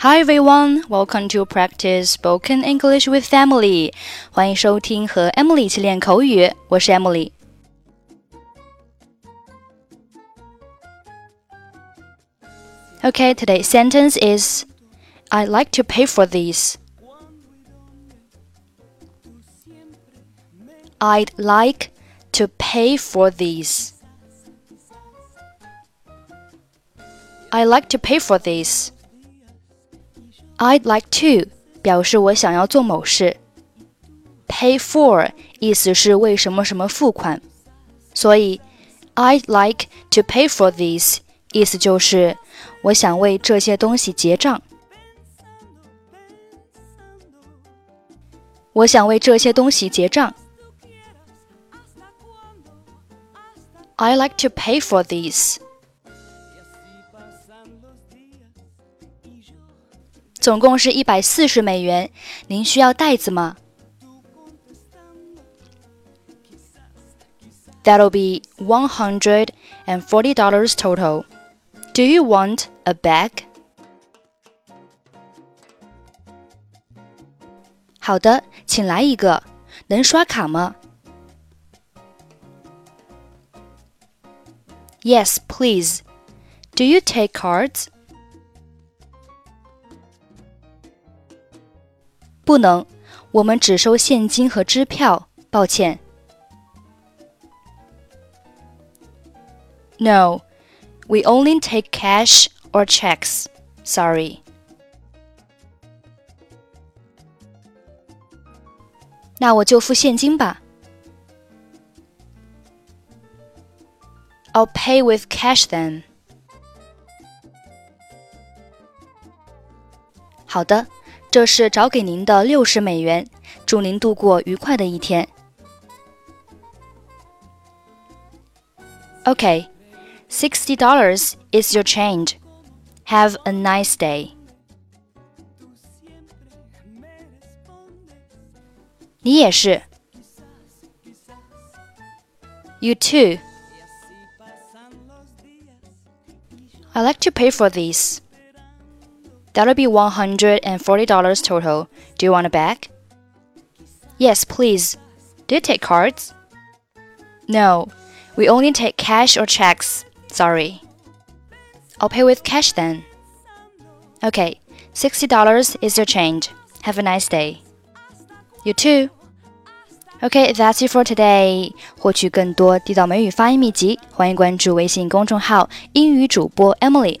Hi everyone, welcome to practice spoken English with Emily. 欢迎收听和 Emily 一起练口语，我是 Emily。Okay, today's sentence is I'd like to pay for these. I'd like to pay for these. I'd like to pay for these. I'd like to 表示我想要做某事，pay for 意思是为什么什么付款，所以 I'd like to pay for these 意思就是我想为这些东西结账。我想为这些东西结账。I like to pay for these. 总共是一百四十美元，您需要袋子吗？That'll be one hundred and forty dollars total. Do you want a bag? 好的，请来一个。能刷卡吗？Yes, please. Do you take cards? 不能，我们只收现金和支票，抱歉。No, we only take cash or checks. Sorry. 那我就付现金吧。I'll pay with cash then. 好的。 这是找给您的六十美元，祝您度过愉快的一天。Okay, sixty dollars is your change. Have a nice day. 你也是。You too. I like to pay for these. That'll be $140 total. Do you want a bag? Yes, please. Do you take cards? No, we only take cash or checks. Sorry. I'll pay with cash then. Okay, $60 is your change. Have a nice day. You too. Okay, that's it for today. 获取更多地道美语发音秘籍，欢迎关注微信公众号“英语主播 Emily”。